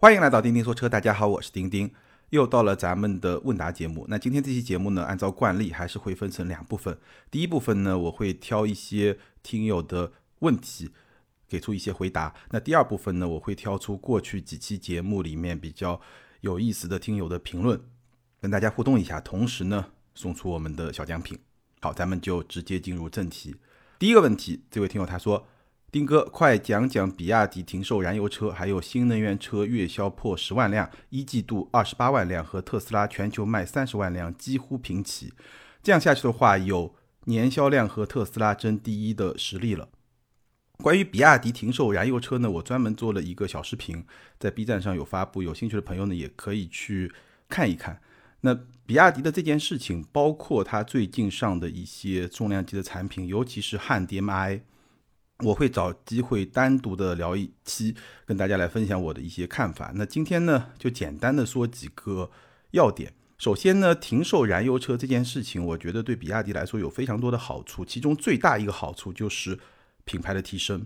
欢迎来到钉钉说车，大家好，我是钉钉，又到了咱们的问答节目。那今天这期节目呢，按照惯例还是会分成两部分。第一部分呢，我会挑一些听友的问题，给出一些回答。那第二部分呢，我会挑出过去几期节目里面比较有意思的听友的评论，跟大家互动一下，同时呢，送出我们的小奖品。好，咱们就直接进入正题。第一个问题，这位听友他说。丁哥，快讲讲比亚迪停售燃油车，还有新能源车月销破十万辆，一季度二十八万辆，和特斯拉全球卖三十万辆几乎平齐。这样下去的话，有年销量和特斯拉争第一的实力了。关于比亚迪停售燃油车呢，我专门做了一个小视频，在 B 站上有发布，有兴趣的朋友呢也可以去看一看。那比亚迪的这件事情，包括它最近上的一些重量级的产品，尤其是汉 DM-i。我会找机会单独的聊一期，跟大家来分享我的一些看法。那今天呢，就简单的说几个要点。首先呢，停售燃油车这件事情，我觉得对比亚迪来说有非常多的好处，其中最大一个好处就是品牌的提升。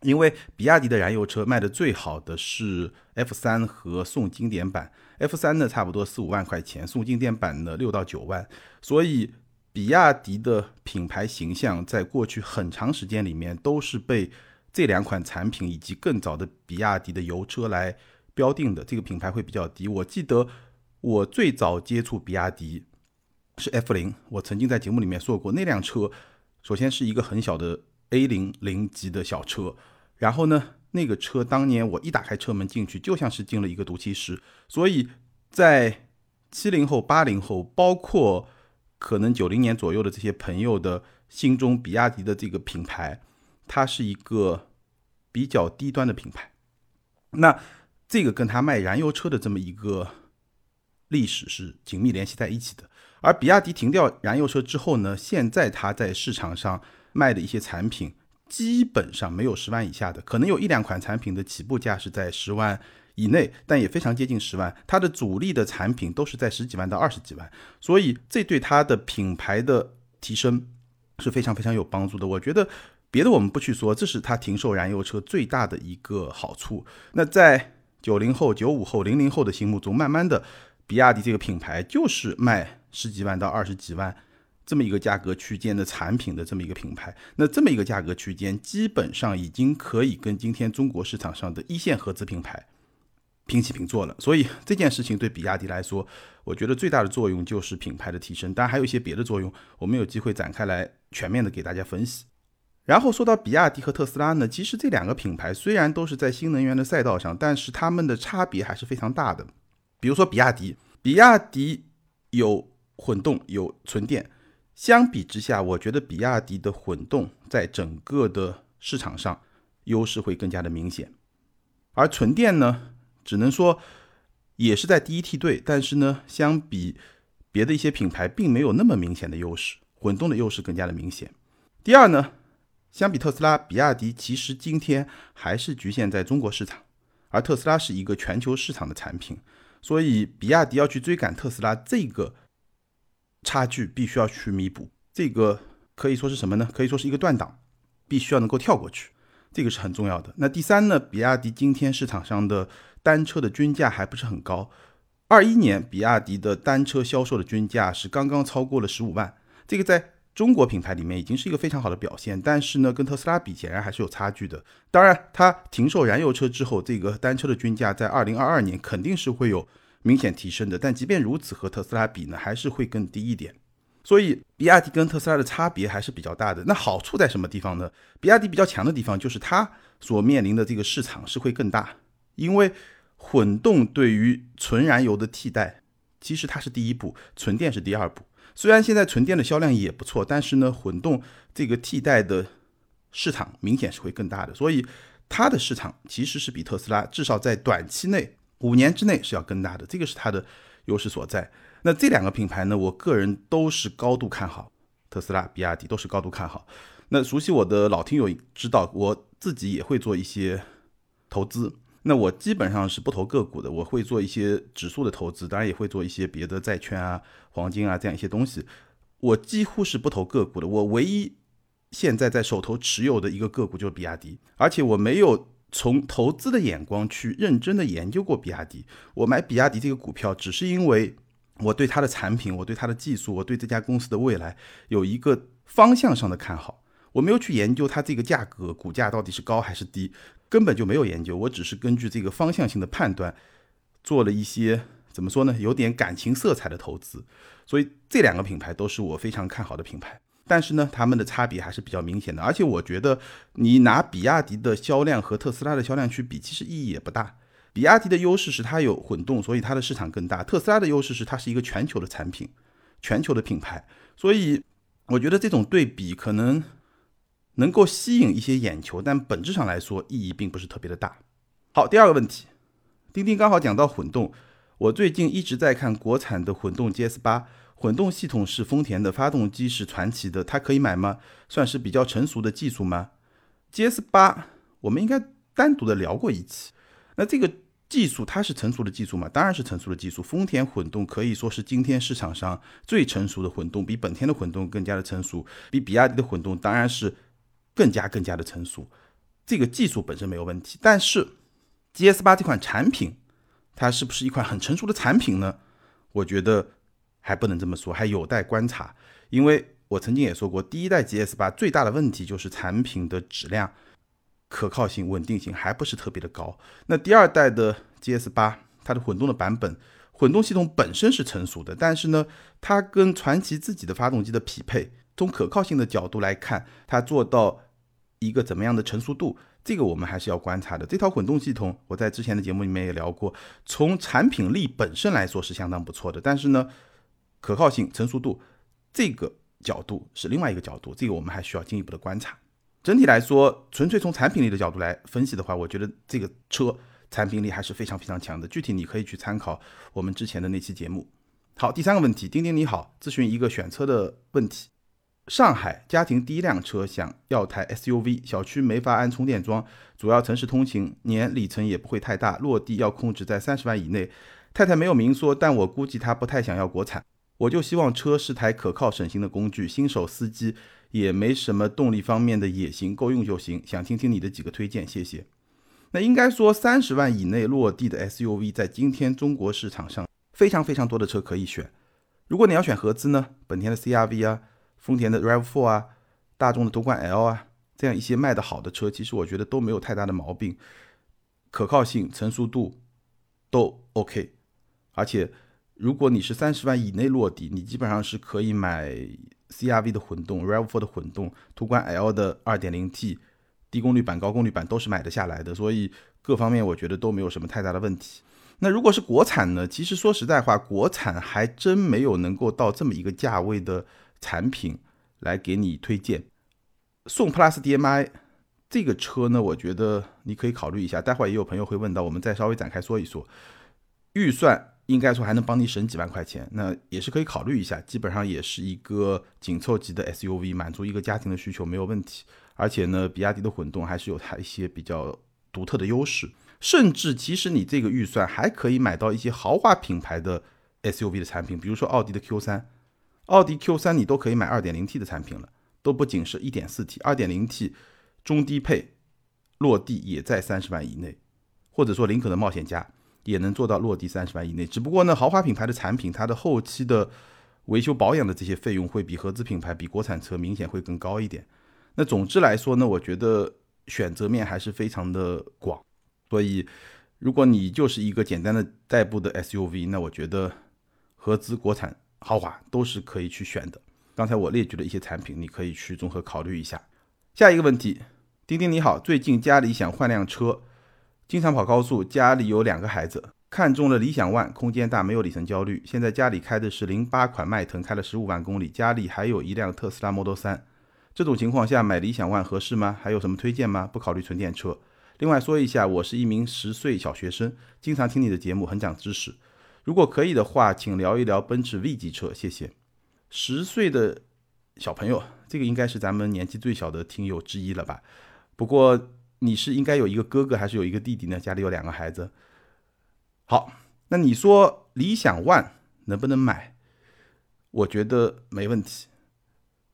因为比亚迪的燃油车卖的最好的是 F 三和宋经典版，F 三呢差不多四五万块钱，宋经典版呢六到九万，所以。比亚迪的品牌形象在过去很长时间里面都是被这两款产品以及更早的比亚迪的油车来标定的，这个品牌会比较低。我记得我最早接触比亚迪是 F 零，我曾经在节目里面说过，那辆车首先是一个很小的 A 零零级的小车，然后呢，那个车当年我一打开车门进去，就像是进了一个毒气室。所以在七零后、八零后，包括可能九零年左右的这些朋友的心中，比亚迪的这个品牌，它是一个比较低端的品牌。那这个跟它卖燃油车的这么一个历史是紧密联系在一起的。而比亚迪停掉燃油车之后呢，现在它在市场上卖的一些产品，基本上没有十万以下的，可能有一两款产品的起步价是在十万。以内，但也非常接近十万。它的主力的产品都是在十几万到二十几万，所以这对它的品牌的提升是非常非常有帮助的。我觉得别的我们不去说，这是它停售燃油车最大的一个好处。那在九零后、九五后、零零后的心目中，慢慢的，比亚迪这个品牌就是卖十几万到二十几万这么一个价格区间的产品的这么一个品牌。那这么一个价格区间，基本上已经可以跟今天中国市场上的一线合资品牌。平起平坐了，所以 这件事情对比亚迪来说，我觉得最大的作用就是品牌的提升，当然还有一些别的作用，我们有机会展开来全面的给大家分析。然后说到比亚迪和特斯拉呢，其实这两个品牌虽然都是在新能源的赛道上，但是它们的差别还是非常大的。比如说比亚迪，比亚迪有混动有纯电，相比之下，我觉得比亚迪的混动在整个的市场上优势会更加的明显，而纯电呢？只能说，也是在第一梯队，但是呢，相比别的一些品牌，并没有那么明显的优势，混动的优势更加的明显。第二呢，相比特斯拉，比亚迪其实今天还是局限在中国市场，而特斯拉是一个全球市场的产品，所以比亚迪要去追赶特斯拉这个差距，必须要去弥补。这个可以说是什么呢？可以说是一个断档，必须要能够跳过去，这个是很重要的。那第三呢，比亚迪今天市场上的。单车的均价还不是很高，二一年比亚迪的单车销售的均价是刚刚超过了十五万，这个在中国品牌里面已经是一个非常好的表现。但是呢，跟特斯拉比，显然还是有差距的。当然，它停售燃油车之后，这个单车的均价在二零二二年肯定是会有明显提升的。但即便如此，和特斯拉比呢，还是会更低一点。所以，比亚迪跟特斯拉的差别还是比较大的。那好处在什么地方呢？比亚迪比较强的地方就是它所面临的这个市场是会更大。因为混动对于纯燃油的替代，其实它是第一步，纯电是第二步。虽然现在纯电的销量也不错，但是呢，混动这个替代的市场明显是会更大的，所以它的市场其实是比特斯拉至少在短期内五年之内是要更大的，这个是它的优势所在。那这两个品牌呢，我个人都是高度看好，特斯拉、比亚迪都是高度看好。那熟悉我的老听友知道，我自己也会做一些投资。那我基本上是不投个股的，我会做一些指数的投资，当然也会做一些别的债券啊、黄金啊这样一些东西。我几乎是不投个股的，我唯一现在在手头持有的一个个股就是比亚迪，而且我没有从投资的眼光去认真的研究过比亚迪。我买比亚迪这个股票，只是因为我对它的产品、我对它的技术、我对这家公司的未来有一个方向上的看好。我没有去研究它这个价格、股价到底是高还是低，根本就没有研究。我只是根据这个方向性的判断，做了一些怎么说呢，有点感情色彩的投资。所以这两个品牌都是我非常看好的品牌。但是呢，它们的差别还是比较明显的，而且我觉得你拿比亚迪的销量和特斯拉的销量去比，其实意义也不大。比亚迪的优势是它有混动，所以它的市场更大；特斯拉的优势是它是一个全球的产品，全球的品牌。所以我觉得这种对比可能能够吸引一些眼球，但本质上来说意义并不是特别的大。好，第二个问题，钉钉刚好讲到混动，我最近一直在看国产的混动 GS 八。混动系统是丰田的，发动机是传祺的，它可以买吗？算是比较成熟的技术吗？GS 八我们应该单独的聊过一期。那这个技术它是成熟的技术吗？当然是成熟的技术。丰田混动可以说是今天市场上最成熟的混动，比本田的混动更加的成熟，比比亚迪的混动当然是更加更加的成熟。这个技术本身没有问题，但是 GS 八这款产品，它是不是一款很成熟的产品呢？我觉得。还不能这么说，还有待观察。因为我曾经也说过，第一代 GS 八最大的问题就是产品的质量、可靠性、稳定性还不是特别的高。那第二代的 GS 八，它的混动的版本，混动系统本身是成熟的，但是呢，它跟传祺自己的发动机的匹配，从可靠性的角度来看，它做到一个怎么样的成熟度，这个我们还是要观察的。这套混动系统，我在之前的节目里面也聊过，从产品力本身来说是相当不错的，但是呢。可靠性、成熟度，这个角度是另外一个角度，这个我们还需要进一步的观察。整体来说，纯粹从产品力的角度来分析的话，我觉得这个车产品力还是非常非常强的。具体你可以去参考我们之前的那期节目。好，第三个问题，丁丁你好，咨询一个选车的问题。上海家庭第一辆车，想要台 SUV，小区没法安充电桩，主要城市通勤，年里程也不会太大，落地要控制在三十万以内。太太没有明说，但我估计她不太想要国产。我就希望车是台可靠省心的工具，新手司机也没什么动力方面的野心，够用就行。想听听你的几个推荐，谢谢。那应该说三十万以内落地的 SUV，在今天中国市场上非常非常多的车可以选。如果你要选合资呢，本田的 CRV 啊，丰田的 RAV4 啊，大众的途观 L 啊，这样一些卖的好的车，其实我觉得都没有太大的毛病，可靠性、成熟度都 OK，而且。如果你是三十万以内落地，你基本上是可以买 CRV 的混动、RAV4 的混动、途观 L 的 2.0T，低功率版、高功率版都是买得下来的，所以各方面我觉得都没有什么太大的问题。那如果是国产呢？其实说实在话，国产还真没有能够到这么一个价位的产品来给你推荐。宋 PLUS DM-i 这个车呢，我觉得你可以考虑一下。待会儿也有朋友会问到，我们再稍微展开说一说预算。应该说还能帮你省几万块钱，那也是可以考虑一下。基本上也是一个紧凑级的 SUV，满足一个家庭的需求没有问题。而且呢，比亚迪的混动还是有它一些比较独特的优势。甚至其实你这个预算还可以买到一些豪华品牌的 SUV 的产品，比如说奥迪的 Q3，奥迪 Q3 你都可以买 2.0T 的产品了，都不仅是一点四 T，2.0T 中低配落地也在三十万以内，或者说林肯的冒险家。也能做到落地三十万以内，只不过呢，豪华品牌的产品，它的后期的维修保养的这些费用会比合资品牌、比国产车明显会更高一点。那总之来说呢，我觉得选择面还是非常的广。所以，如果你就是一个简单的代步的 SUV，那我觉得合资、国产、豪华都是可以去选的。刚才我列举的一些产品，你可以去综合考虑一下。下一个问题，丁丁你好，最近家里想换辆车。经常跑高速，家里有两个孩子，看中了理想 ONE，空间大，没有里程焦虑。现在家里开的是零八款迈腾，开了十五万公里，家里还有一辆特斯拉 Model 三。这种情况下买理想 ONE 合适吗？还有什么推荐吗？不考虑纯电车。另外说一下，我是一名十岁小学生，经常听你的节目，很讲知识。如果可以的话，请聊一聊奔驰 V 级车，谢谢。十岁的小朋友，这个应该是咱们年纪最小的听友之一了吧？不过。你是应该有一个哥哥还是有一个弟弟呢？家里有两个孩子。好，那你说理想 ONE 能不能买？我觉得没问题。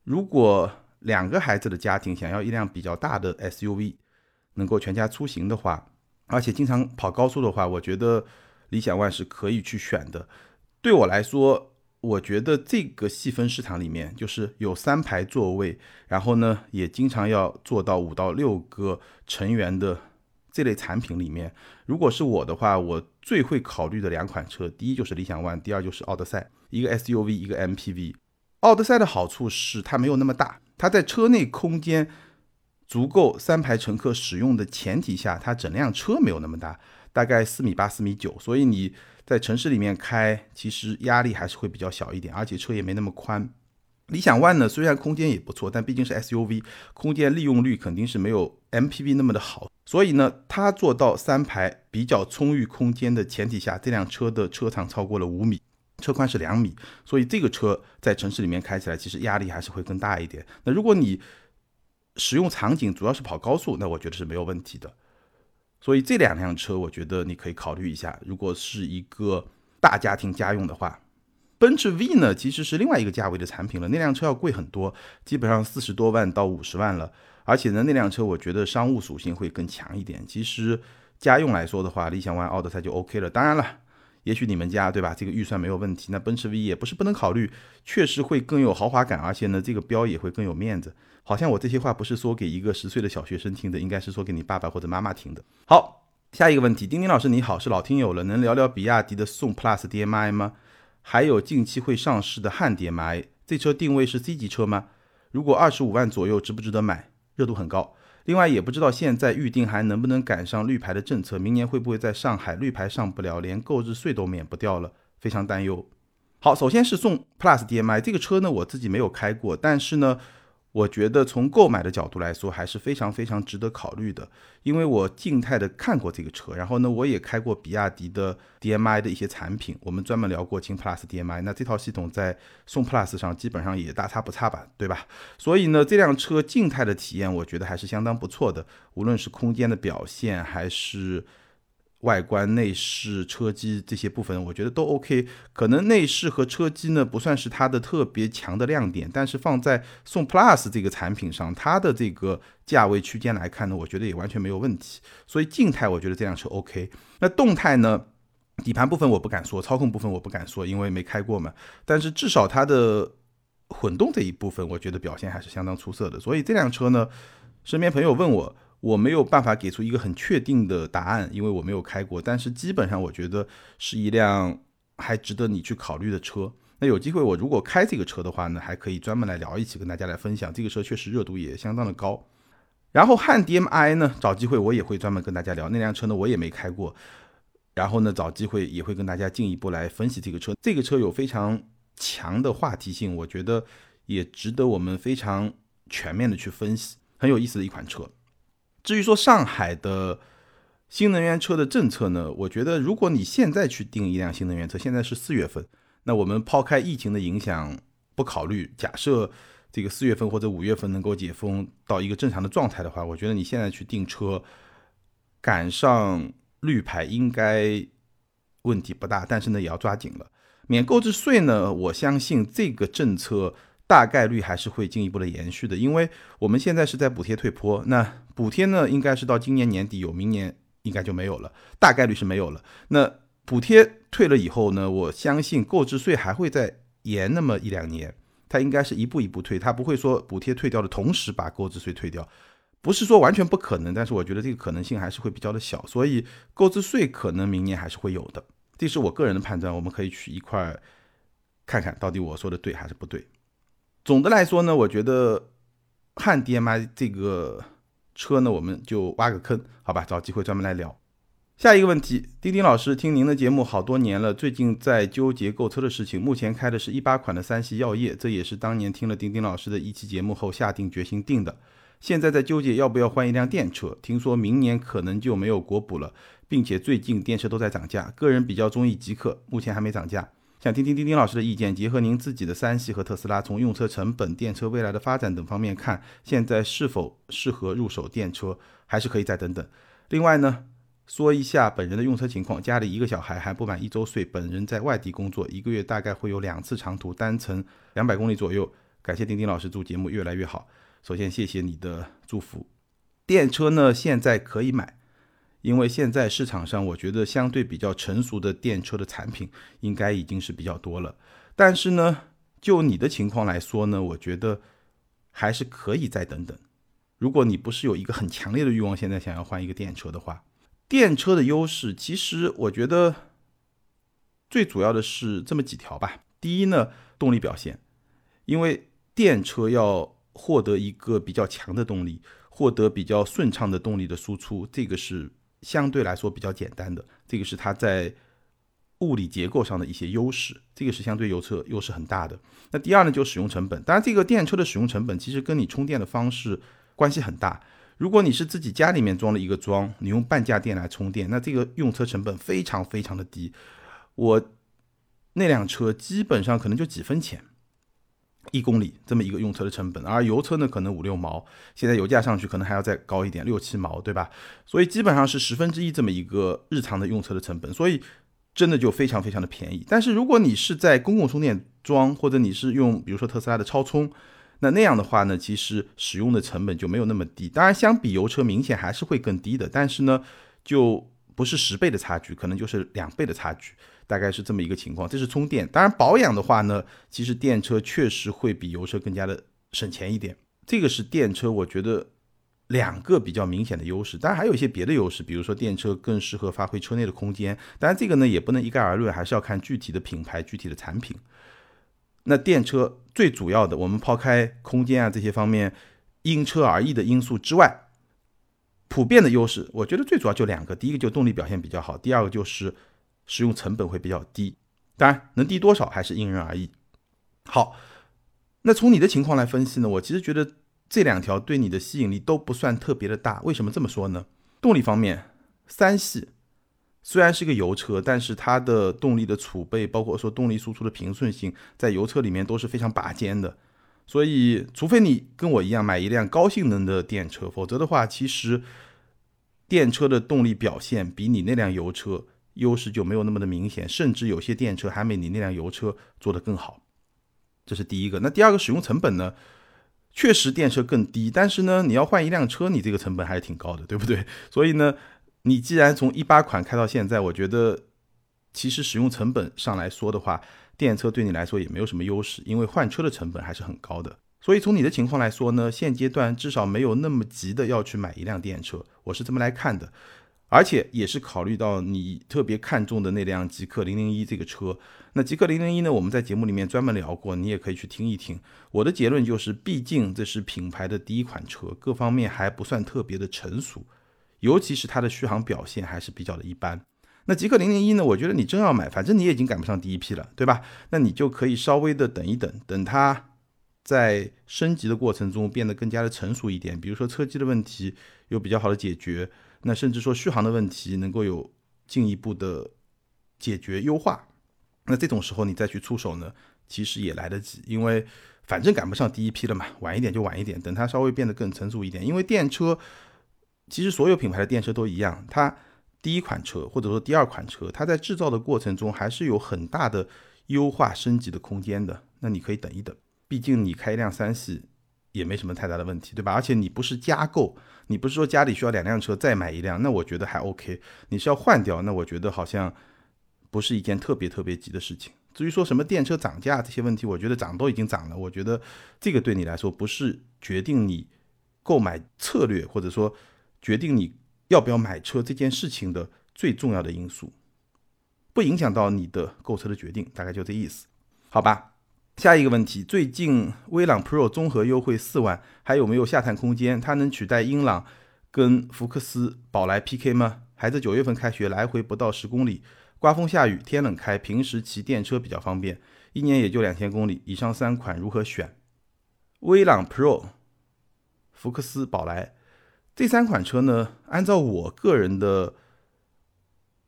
如果两个孩子的家庭想要一辆比较大的 SUV，能够全家出行的话，而且经常跑高速的话，我觉得理想 ONE 是可以去选的。对我来说，我觉得这个细分市场里面，就是有三排座位，然后呢，也经常要做到五到六个成员的这类产品里面，如果是我的话，我最会考虑的两款车，第一就是理想 ONE，第二就是奥德赛，一个 SUV，一个 MPV。奥德赛的好处是它没有那么大，它在车内空间足够三排乘客使用的前提下，它整辆车没有那么大，大概四米八、四米九，所以你在城市里面开，其实压力还是会比较小一点，而且车也没那么宽。理想 ONE 呢，虽然空间也不错，但毕竟是 SUV，空间利用率肯定是没有 MPV 那么的好，所以呢，它做到三排比较充裕空间的前提下，这辆车的车长超过了五米。车宽是两米，所以这个车在城市里面开起来其实压力还是会更大一点。那如果你使用场景主要是跑高速，那我觉得是没有问题的。所以这两辆车我觉得你可以考虑一下。如果是一个大家庭家用的话，奔驰 V 呢其实是另外一个价位的产品了，那辆车要贵很多，基本上四十多万到五十万了。而且呢，那辆车我觉得商务属性会更强一点。其实家用来说的话，理想 ONE、奥德赛就 OK 了。当然了。也许你们家对吧？这个预算没有问题，那奔驰 V 也不是不能考虑，确实会更有豪华感，而且呢，这个标也会更有面子。好像我这些话不是说给一个十岁的小学生听的，应该是说给你爸爸或者妈妈听的。好，下一个问题，丁丁老师你好，是老听友了，能聊聊比亚迪的宋 PLUS DM-i 吗？还有近期会上市的汉 DM-i，这车定位是 C 级车吗？如果二十五万左右，值不值得买？热度很高。另外也不知道现在预定还能不能赶上绿牌的政策，明年会不会在上海绿牌上不了，连购置税都免不掉了，非常担忧。好，首先是送 Plus DM-i 这个车呢，我自己没有开过，但是呢。我觉得从购买的角度来说，还是非常非常值得考虑的，因为我静态的看过这个车，然后呢，我也开过比亚迪的 DM-i 的一些产品，我们专门聊过秦 Plus DM-i，那这套系统在宋 Plus 上基本上也大差不差吧，对吧？所以呢，这辆车静态的体验，我觉得还是相当不错的，无论是空间的表现还是。外观、内饰、车机这些部分，我觉得都 OK。可能内饰和车机呢不算是它的特别强的亮点，但是放在宋 Plus 这个产品上，它的这个价位区间来看呢，我觉得也完全没有问题。所以静态我觉得这辆车 OK。那动态呢，底盘部分我不敢说，操控部分我不敢说，因为没开过嘛。但是至少它的混动这一部分，我觉得表现还是相当出色的。所以这辆车呢，身边朋友问我。我没有办法给出一个很确定的答案，因为我没有开过。但是基本上我觉得是一辆还值得你去考虑的车。那有机会我如果开这个车的话呢，还可以专门来聊一起，跟大家来分享。这个车确实热度也相当的高。然后汉 DM-i 呢，找机会我也会专门跟大家聊那辆车呢，我也没开过。然后呢，找机会也会跟大家进一步来分析这个车。这个车有非常强的话题性，我觉得也值得我们非常全面的去分析，很有意思的一款车。至于说上海的新能源车的政策呢，我觉得如果你现在去订一辆新能源车，现在是四月份，那我们抛开疫情的影响不考虑，假设这个四月份或者五月份能够解封到一个正常的状态的话，我觉得你现在去订车赶上绿牌应该问题不大，但是呢也要抓紧了。免购置税呢，我相信这个政策。大概率还是会进一步的延续的，因为我们现在是在补贴退坡，那补贴呢应该是到今年年底有，明年应该就没有了，大概率是没有了。那补贴退了以后呢，我相信购置税还会再延那么一两年，它应该是一步一步退，它不会说补贴退掉的同时把购置税退掉，不是说完全不可能，但是我觉得这个可能性还是会比较的小，所以购置税可能明年还是会有的，这是我个人的判断，我们可以去一块看看到底我说的对还是不对。总的来说呢，我觉得汉 DM-i 这个车呢，我们就挖个坑，好吧，找机会专门来聊。下一个问题，丁丁老师，听您的节目好多年了，最近在纠结购车的事情。目前开的是一八款的三系耀夜，这也是当年听了丁丁老师的一期节目后下定决心定的。现在在纠结要不要换一辆电车，听说明年可能就没有国补了，并且最近电车都在涨价，个人比较中意极客，目前还没涨价。想听听丁丁老师的意见，结合您自己的三系和特斯拉，从用车成本、电车未来的发展等方面看，现在是否适合入手电车，还是可以再等等。另外呢，说一下本人的用车情况，家里一个小孩还不满一周岁，本人在外地工作，一个月大概会有两次长途，单程两百公里左右。感谢丁丁老师，祝节目越来越好。首先谢谢你的祝福。电车呢现在可以买，因为现在市场上我觉得相对比较成熟的电车的产品应该已经是比较多了。但是呢，就你的情况来说呢，我觉得还是可以再等等。如果你不是有一个很强烈的欲望，现在想要换一个电车的话，电车的优势其实我觉得最主要的是这么几条吧。第一呢，动力表现，因为电车要获得一个比较强的动力，获得比较顺畅的动力的输出，这个是相对来说比较简单的，这个是它在物理结构上的一些优势，这个是相对油车优势很大的。那第二呢，就使用成本，当然这个电车的使用成本其实跟你充电的方式。关系很大。如果你是自己家里面装了一个桩，你用半价电来充电，那这个用车成本非常非常的低。我那辆车基本上可能就几分钱一公里这么一个用车的成本，而油车呢可能五六毛，现在油价上去可能还要再高一点，六七毛，对吧？所以基本上是十分之一这么一个日常的用车的成本，所以真的就非常非常的便宜。但是如果你是在公共充电桩，或者你是用比如说特斯拉的超充，那那样的话呢，其实使用的成本就没有那么低。当然，相比油车明显还是会更低的，但是呢，就不是十倍的差距，可能就是两倍的差距，大概是这么一个情况。这是充电。当然，保养的话呢，其实电车确实会比油车更加的省钱一点。这个是电车，我觉得两个比较明显的优势。当然，还有一些别的优势，比如说电车更适合发挥车内的空间。当然，这个呢也不能一概而论，还是要看具体的品牌、具体的产品。那电车最主要的，我们抛开空间啊这些方面因车而异的因素之外，普遍的优势，我觉得最主要就两个，第一个就动力表现比较好，第二个就是使用成本会比较低。当然，能低多少还是因人而异。好，那从你的情况来分析呢，我其实觉得这两条对你的吸引力都不算特别的大。为什么这么说呢？动力方面，三系。虽然是个油车，但是它的动力的储备，包括说动力输出的平顺性，在油车里面都是非常拔尖的。所以，除非你跟我一样买一辆高性能的电车，否则的话，其实电车的动力表现比你那辆油车优势就没有那么的明显，甚至有些电车还没你那辆油车做得更好。这是第一个。那第二个使用成本呢？确实电车更低，但是呢，你要换一辆车，你这个成本还是挺高的，对不对？所以呢。你既然从一八款开到现在，我觉得其实使用成本上来说的话，电车对你来说也没有什么优势，因为换车的成本还是很高的。所以从你的情况来说呢，现阶段至少没有那么急的要去买一辆电车，我是这么来看的。而且也是考虑到你特别看重的那辆极氪零零一这个车。那极氪零零一呢，我们在节目里面专门聊过，你也可以去听一听。我的结论就是，毕竟这是品牌的第一款车，各方面还不算特别的成熟。尤其是它的续航表现还是比较的一般。那极氪零零一呢？我觉得你真要买，反正你已经赶不上第一批了，对吧？那你就可以稍微的等一等，等它在升级的过程中变得更加的成熟一点。比如说车机的问题有比较好的解决，那甚至说续航的问题能够有进一步的解决优化。那这种时候你再去出手呢，其实也来得及，因为反正赶不上第一批了嘛，晚一点就晚一点，等它稍微变得更成熟一点。因为电车。其实所有品牌的电车都一样，它第一款车或者说第二款车，它在制造的过程中还是有很大的优化升级的空间的。那你可以等一等，毕竟你开一辆三系也没什么太大的问题，对吧？而且你不是加购，你不是说家里需要两辆车再买一辆，那我觉得还 OK。你是要换掉，那我觉得好像不是一件特别特别急的事情。至于说什么电车涨价这些问题，我觉得涨都已经涨了，我觉得这个对你来说不是决定你购买策略或者说。决定你要不要买车这件事情的最重要的因素，不影响到你的购车的决定，大概就这意思，好吧？下一个问题，最近威朗 Pro 综合优惠四万，还有没有下探空间？它能取代英朗跟福克斯、宝来 PK 吗？孩子九月份开学，来回不到十公里，刮风下雨天冷开，平时骑电车比较方便，一年也就两千公里。以上三款如何选？威朗 Pro、福克斯、宝来。这三款车呢，按照我个人的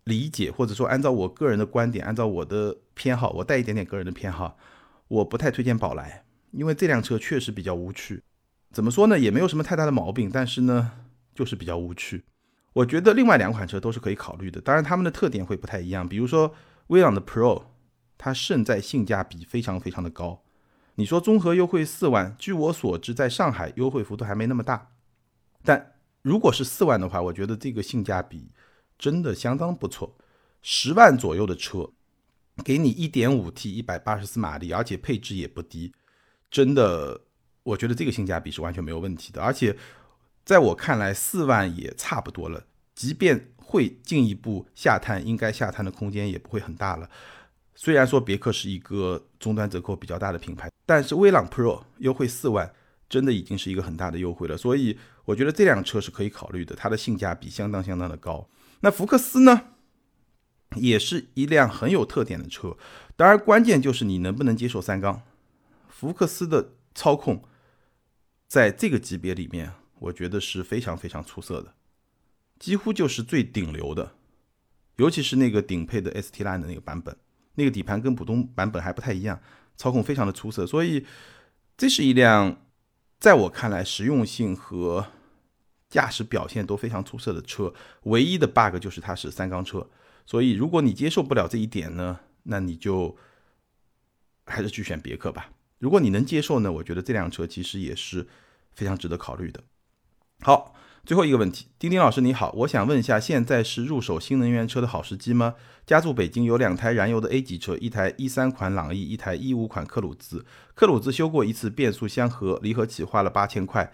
理解，或者说按照我个人的观点，按照我的偏好，我带一点点个人的偏好，我不太推荐宝来，因为这辆车确实比较无趣。怎么说呢，也没有什么太大的毛病，但是呢，就是比较无趣。我觉得另外两款车都是可以考虑的，当然它们的特点会不太一样。比如说威朗的 Pro，它胜在性价比非常非常的高。你说综合优惠四万，据我所知，在上海优惠幅度还没那么大，但如果是四万的话，我觉得这个性价比真的相当不错。十万左右的车，给你一点五 T 一百八十四马力，而且配置也不低，真的，我觉得这个性价比是完全没有问题的。而且在我看来，四万也差不多了。即便会进一步下探，应该下探的空间也不会很大了。虽然说别克是一个终端折扣比较大的品牌，但是威朗 Pro 优惠四万，真的已经是一个很大的优惠了。所以我觉得这辆车是可以考虑的，它的性价比相当相当的高。那福克斯呢，也是一辆很有特点的车。当然，关键就是你能不能接受三缸。福克斯的操控在这个级别里面，我觉得是非常非常出色的。几乎就是最顶流的，尤其是那个顶配的 ST Line 的那个版本，那个底盘跟普通版本还不太一样，操控非常的出色，所以这是一辆在我看来实用性和驾驶表现都非常出色的车。唯一的 bug 就是它是三缸车，所以如果你接受不了这一点呢，那你就还是去选别克吧。如果你能接受呢，我觉得这辆车其实也是非常值得考虑的。好。最后一个问题，丁丁老师你好，我想问一下，现在是入手新能源车的好时机吗？家住北京，有两台燃油的 A 级车，一台一三款朗逸，一台一五款克鲁兹。克鲁兹修过一次变速箱和离合器，花了八千块，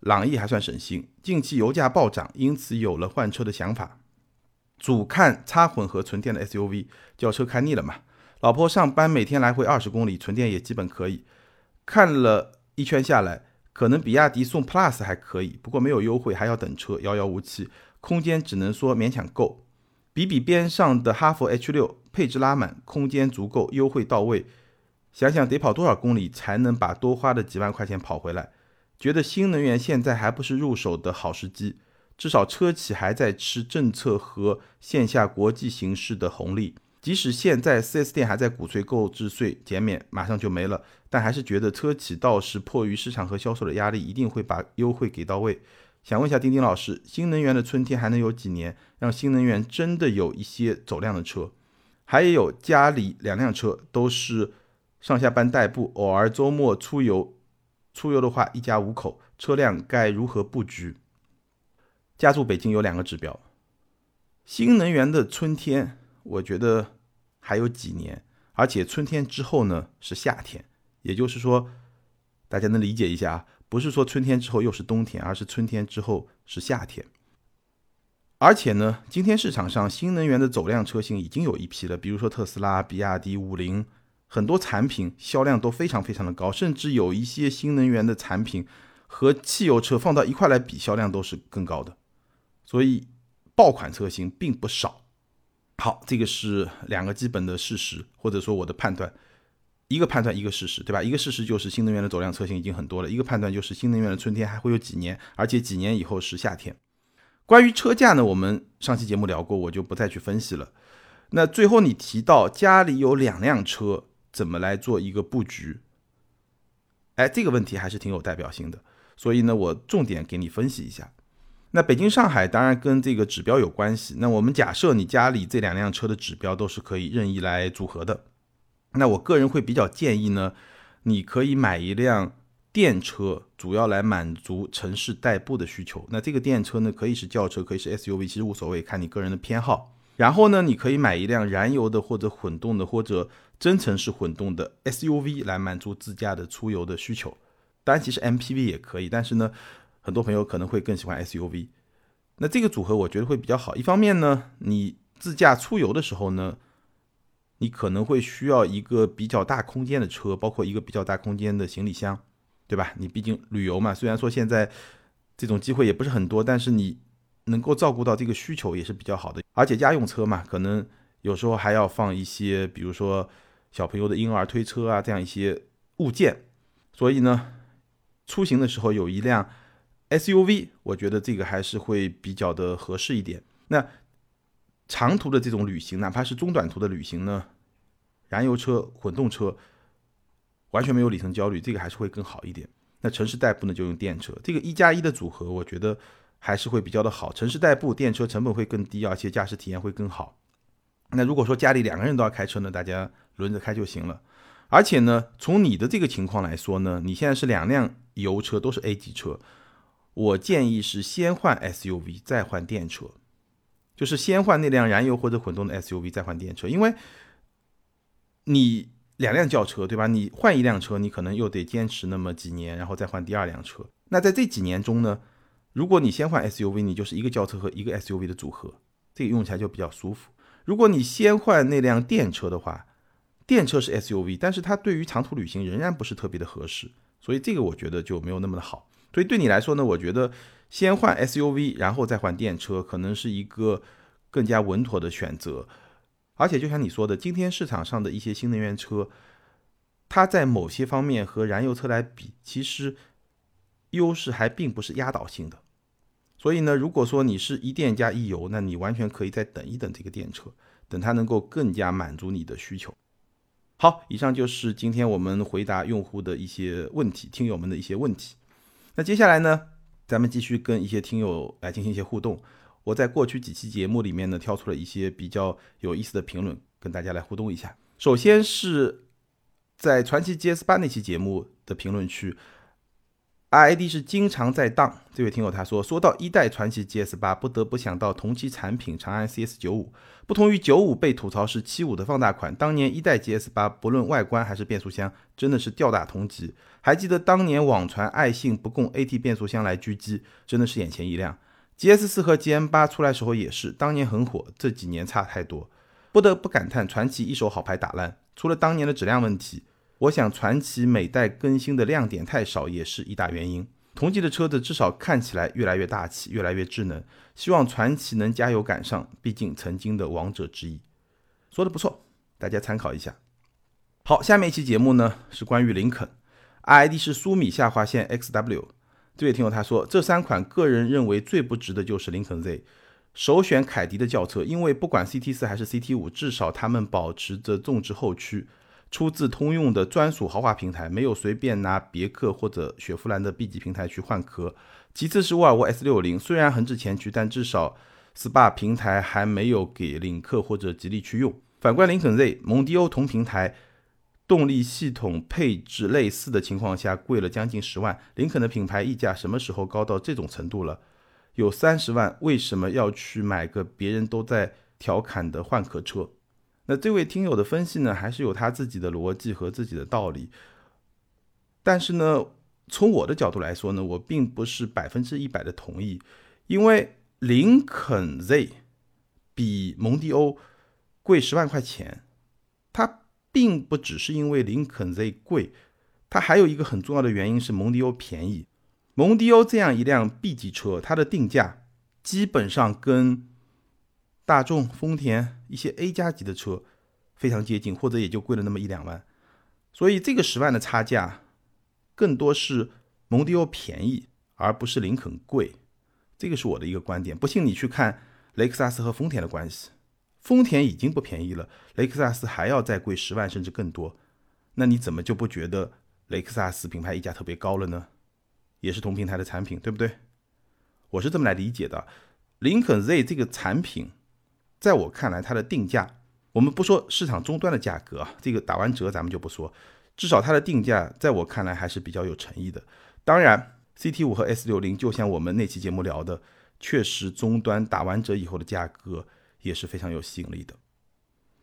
朗逸还算省心。近期油价暴涨，因此有了换车的想法。主看插混和纯电的 SUV，轿车开腻了嘛？老婆上班每天来回二十公里，纯电也基本可以。看了一圈下来。可能比亚迪宋 Plus 还可以，不过没有优惠，还要等车，遥遥无期。空间只能说勉强够，比比边上的哈弗 H 六，配置拉满，空间足够，优惠到位。想想得跑多少公里才能把多花的几万块钱跑回来？觉得新能源现在还不是入手的好时机，至少车企还在吃政策和线下国际形势的红利。即使现在 4S 店还在鼓吹购置税减免，马上就没了，但还是觉得车企倒是迫于市场和销售的压力，一定会把优惠给到位。想问一下丁丁老师，新能源的春天还能有几年，让新能源真的有一些走量的车？还有家里两辆车都是上下班代步，偶尔周末出游，出游的话一家五口，车辆该如何布局？家住北京有两个指标，新能源的春天。我觉得还有几年，而且春天之后呢是夏天，也就是说，大家能理解一下啊，不是说春天之后又是冬天，而是春天之后是夏天。而且呢，今天市场上新能源的走量车型已经有一批了，比如说特斯拉、比亚迪、五菱，很多产品销量都非常非常的高，甚至有一些新能源的产品和汽油车放到一块来比，销量都是更高的，所以爆款车型并不少。好，这个是两个基本的事实，或者说我的判断，一个判断一个事实，对吧？一个事实就是新能源的走量车型已经很多了，一个判断就是新能源的春天还会有几年，而且几年以后是夏天。关于车价呢，我们上期节目聊过，我就不再去分析了。那最后你提到家里有两辆车，怎么来做一个布局？哎，这个问题还是挺有代表性的，所以呢，我重点给你分析一下。那北京、上海当然跟这个指标有关系。那我们假设你家里这两辆车的指标都是可以任意来组合的，那我个人会比较建议呢，你可以买一辆电车，主要来满足城市代步的需求。那这个电车呢，可以是轿车，可以是 SUV，其实无所谓，看你个人的偏好。然后呢，你可以买一辆燃油的或者混动的或者增程式混动的 SUV 来满足自驾的出游的需求。当然，其实 MPV 也可以，但是呢。很多朋友可能会更喜欢 SUV，那这个组合我觉得会比较好。一方面呢，你自驾出游的时候呢，你可能会需要一个比较大空间的车，包括一个比较大空间的行李箱，对吧？你毕竟旅游嘛，虽然说现在这种机会也不是很多，但是你能够照顾到这个需求也是比较好的。而且家用车嘛，可能有时候还要放一些，比如说小朋友的婴儿推车啊，这样一些物件。所以呢，出行的时候有一辆。SUV，我觉得这个还是会比较的合适一点。那长途的这种旅行，哪怕是中短途的旅行呢，燃油车、混动车完全没有里程焦虑，这个还是会更好一点。那城市代步呢，就用电车，这个一加一的组合，我觉得还是会比较的好。城市代步，电车成本会更低，而且驾驶体验会更好。那如果说家里两个人都要开车呢，大家轮着开就行了。而且呢，从你的这个情况来说呢，你现在是两辆油车，都是 A 级车。我建议是先换 SUV 再换电车，就是先换那辆燃油或者混动的 SUV 再换电车，因为你两辆轿车对吧？你换一辆车，你可能又得坚持那么几年，然后再换第二辆车。那在这几年中呢，如果你先换 SUV，你就是一个轿车和一个 SUV 的组合，这个用起来就比较舒服。如果你先换那辆电车的话，电车是 SUV，但是它对于长途旅行仍然不是特别的合适，所以这个我觉得就没有那么的好。所以对你来说呢，我觉得先换 SUV，然后再换电车，可能是一个更加稳妥的选择。而且就像你说的，今天市场上的一些新能源车，它在某些方面和燃油车来比，其实优势还并不是压倒性的。所以呢，如果说你是一电加一油，那你完全可以再等一等这个电车，等它能够更加满足你的需求。好，以上就是今天我们回答用户的一些问题，听友们的一些问题。那接下来呢，咱们继续跟一些听友来进行一些互动。我在过去几期节目里面呢，挑出了一些比较有意思的评论，跟大家来互动一下。首先是在传奇 GS 八那期节目的评论区，ID 是经常在当这位听友他说，说到一代传奇 GS 八，不得不想到同期产品长安 CS 九五。不同于九五被吐槽是七五的放大款，当年一代 GS 八不论外观还是变速箱，真的是吊打同级。还记得当年网传爱信不供 AT 变速箱来狙击，真的是眼前一亮。GS 四和 GM 八出来时候也是，当年很火，这几年差太多。不得不感叹传奇一手好牌打烂，除了当年的质量问题，我想传奇每代更新的亮点太少也是一大原因。同级的车子至少看起来越来越大气，越来越智能。希望传奇能加油赶上，毕竟曾经的王者之一。说的不错，大家参考一下。好，下面一期节目呢是关于林肯。ID 是苏米下划线 XW，这位听友他说，这三款个人认为最不值的就是林肯 Z，首选凯迪的轿车，因为不管 CT 四还是 CT 五，至少他们保持着纵置后驱，出自通用的专属豪华平台，没有随便拿别克或者雪佛兰的 B 级平台去换壳。其次是沃尔沃 S 六零，虽然横置前驱，但至少 SPA 平台还没有给领克或者吉利去用。反观林肯 Z，蒙迪欧同平台。动力系统配置类似的情况下，贵了将近十万。林肯的品牌溢价什么时候高到这种程度了？有三十万，为什么要去买个别人都在调侃的换壳车？那这位听友的分析呢，还是有他自己的逻辑和自己的道理。但是呢，从我的角度来说呢，我并不是百分之一百的同意，因为林肯 Z 比蒙迪欧贵十万块钱，它。并不只是因为林肯 Z 贵，它还有一个很重要的原因是蒙迪欧便宜。蒙迪欧这样一辆 B 级车，它的定价基本上跟大众、丰田一些 A 加级的车非常接近，或者也就贵了那么一两万。所以这个十万的差价，更多是蒙迪欧便宜，而不是林肯贵。这个是我的一个观点。不信你去看雷克萨斯和丰田的关系。丰田已经不便宜了，雷克萨斯还要再贵十万甚至更多，那你怎么就不觉得雷克萨斯品牌溢价特别高了呢？也是同平台的产品，对不对？我是这么来理解的。林肯 Z 这个产品，在我看来，它的定价，我们不说市场终端的价格，这个打完折咱们就不说，至少它的定价，在我看来还是比较有诚意的。当然，CT 五和 S 六零，就像我们那期节目聊的，确实终端打完折以后的价格。也是非常有吸引力的。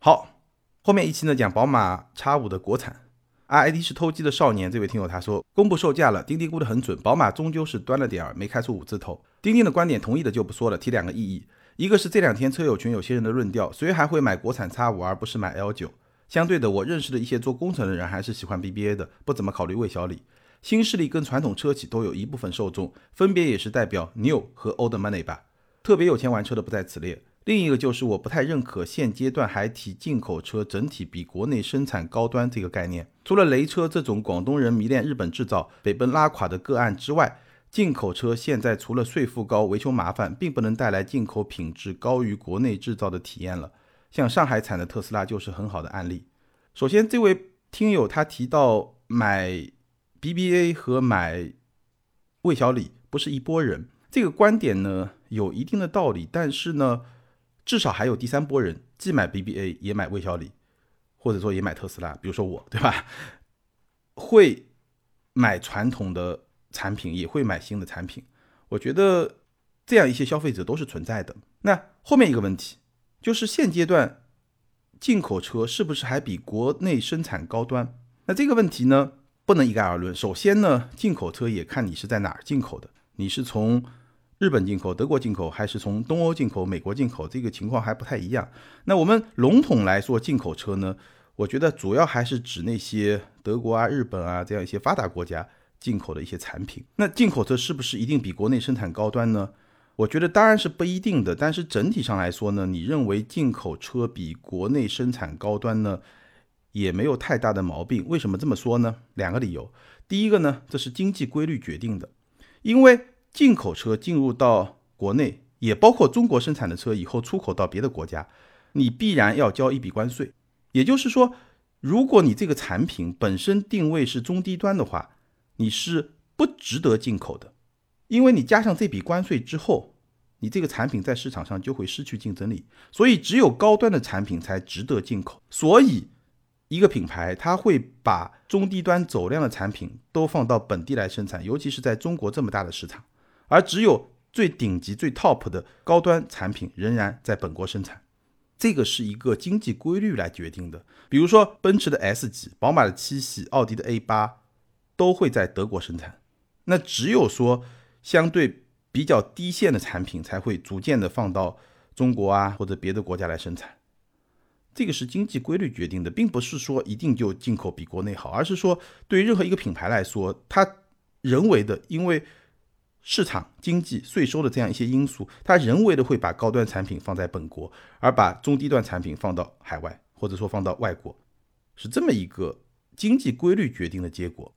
好，后面一期呢讲宝马 X5 的国产，RID 是偷鸡的少年。这位听友他说，公布售价了，钉钉估的很准，宝马终究是端了点儿，没开出五字头。钉钉的观点同意的就不说了，提两个异议，一个是这两天车友群有些人的论调，谁还会买国产 X5 而不是买 L9？相对的，我认识的一些做工程的人还是喜欢 BBA 的，不怎么考虑魏小李。新势力跟传统车企都有一部分受众，分别也是代表 New 和 Old Money 吧。特别有钱玩车的不在此列。另一个就是我不太认可现阶段还提进口车整体比国内生产高端这个概念。除了雷车这种广东人迷恋日本制造、北奔拉垮的个案之外，进口车现在除了税负高、维修麻烦，并不能带来进口品质高于国内制造的体验了。像上海产的特斯拉就是很好的案例。首先，这位听友他提到买 BBA 和买魏小李不是一拨人，这个观点呢有一定的道理，但是呢。至少还有第三波人，既买 BBA 也买魏小李，或者说也买特斯拉，比如说我，对吧？会买传统的产品，也会买新的产品。我觉得这样一些消费者都是存在的。那后面一个问题就是现阶段进口车是不是还比国内生产高端？那这个问题呢，不能一概而论。首先呢，进口车也看你是在哪儿进口的，你是从日本进口、德国进口，还是从东欧进口、美国进口，这个情况还不太一样。那我们笼统来说，进口车呢，我觉得主要还是指那些德国啊、日本啊这样一些发达国家进口的一些产品。那进口车是不是一定比国内生产高端呢？我觉得当然是不一定的。但是整体上来说呢，你认为进口车比国内生产高端呢，也没有太大的毛病。为什么这么说呢？两个理由。第一个呢，这是经济规律决定的，因为。进口车进入到国内，也包括中国生产的车，以后出口到别的国家，你必然要交一笔关税。也就是说，如果你这个产品本身定位是中低端的话，你是不值得进口的，因为你加上这笔关税之后，你这个产品在市场上就会失去竞争力。所以，只有高端的产品才值得进口。所以，一个品牌它会把中低端走量的产品都放到本地来生产，尤其是在中国这么大的市场。而只有最顶级、最 top 的高端产品仍然在本国生产，这个是一个经济规律来决定的。比如说，奔驰的 S 级、宝马的七系、奥迪的 A 八都会在德国生产。那只有说相对比较低线的产品才会逐渐的放到中国啊或者别的国家来生产。这个是经济规律决定的，并不是说一定就进口比国内好，而是说对于任何一个品牌来说，它人为的因为。市场经济税收的这样一些因素，它人为的会把高端产品放在本国，而把中低端产品放到海外，或者说放到外国，是这么一个经济规律决定的结果。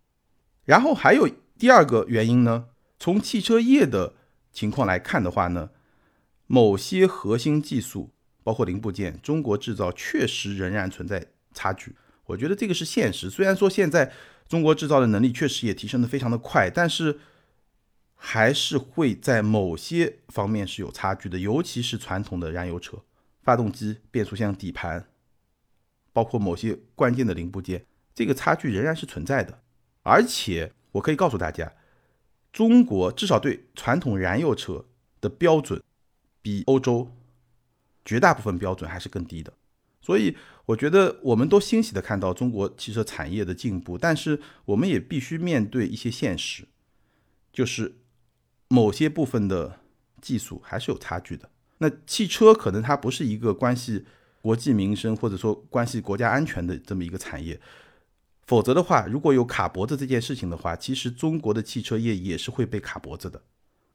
然后还有第二个原因呢，从汽车业的情况来看的话呢，某些核心技术，包括零部件，中国制造确实仍然存在差距。我觉得这个是现实。虽然说现在中国制造的能力确实也提升的非常的快，但是。还是会在某些方面是有差距的，尤其是传统的燃油车，发动机、变速箱、底盘，包括某些关键的零部件，这个差距仍然是存在的。而且我可以告诉大家，中国至少对传统燃油车的标准，比欧洲绝大部分标准还是更低的。所以我觉得我们都欣喜的看到中国汽车产业的进步，但是我们也必须面对一些现实，就是。某些部分的技术还是有差距的。那汽车可能它不是一个关系国计民生或者说关系国家安全的这么一个产业，否则的话，如果有卡脖子这件事情的话，其实中国的汽车业也是会被卡脖子的。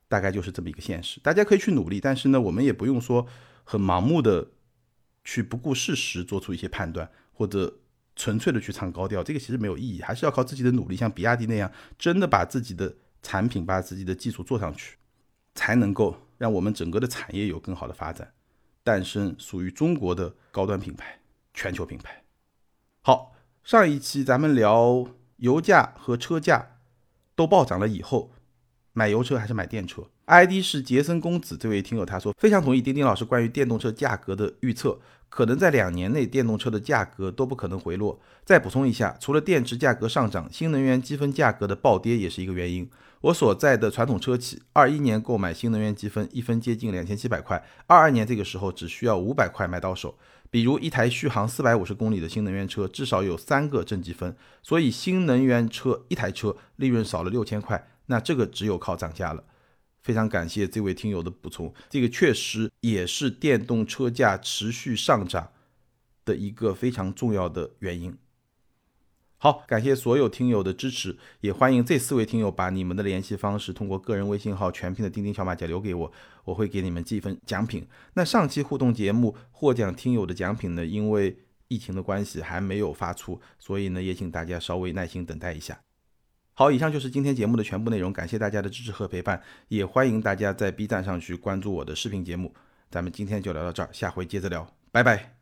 大概就是这么一个现实。大家可以去努力，但是呢，我们也不用说很盲目的去不顾事实做出一些判断，或者纯粹的去唱高调，这个其实没有意义，还是要靠自己的努力，像比亚迪那样，真的把自己的。产品把自己的技术做上去，才能够让我们整个的产业有更好的发展，诞生属于中国的高端品牌、全球品牌。好，上一期咱们聊油价和车价都暴涨了以后，买油车还是买电车？ID 是杰森公子这位听友他说非常同意丁丁老师关于电动车价格的预测。可能在两年内，电动车的价格都不可能回落。再补充一下，除了电池价格上涨，新能源积分价格的暴跌也是一个原因。我所在的传统车企，二一年购买新能源积分，一分接近两千七百块，二二年这个时候只需要五百块买到手。比如一台续航四百五十公里的新能源车，至少有三个正积分，所以新能源车一台车利润少了六千块，那这个只有靠涨价了。非常感谢这位听友的补充，这个确实也是电动车价持续上涨的一个非常重要的原因。好，感谢所有听友的支持，也欢迎这四位听友把你们的联系方式通过个人微信号全拼的钉钉小马甲留给我，我会给你们寄一份奖品。那上期互动节目获奖听友的奖品呢，因为疫情的关系还没有发出，所以呢，也请大家稍微耐心等待一下。好，以上就是今天节目的全部内容，感谢大家的支持和陪伴，也欢迎大家在 B 站上去关注我的视频节目。咱们今天就聊到这儿，下回接着聊，拜拜。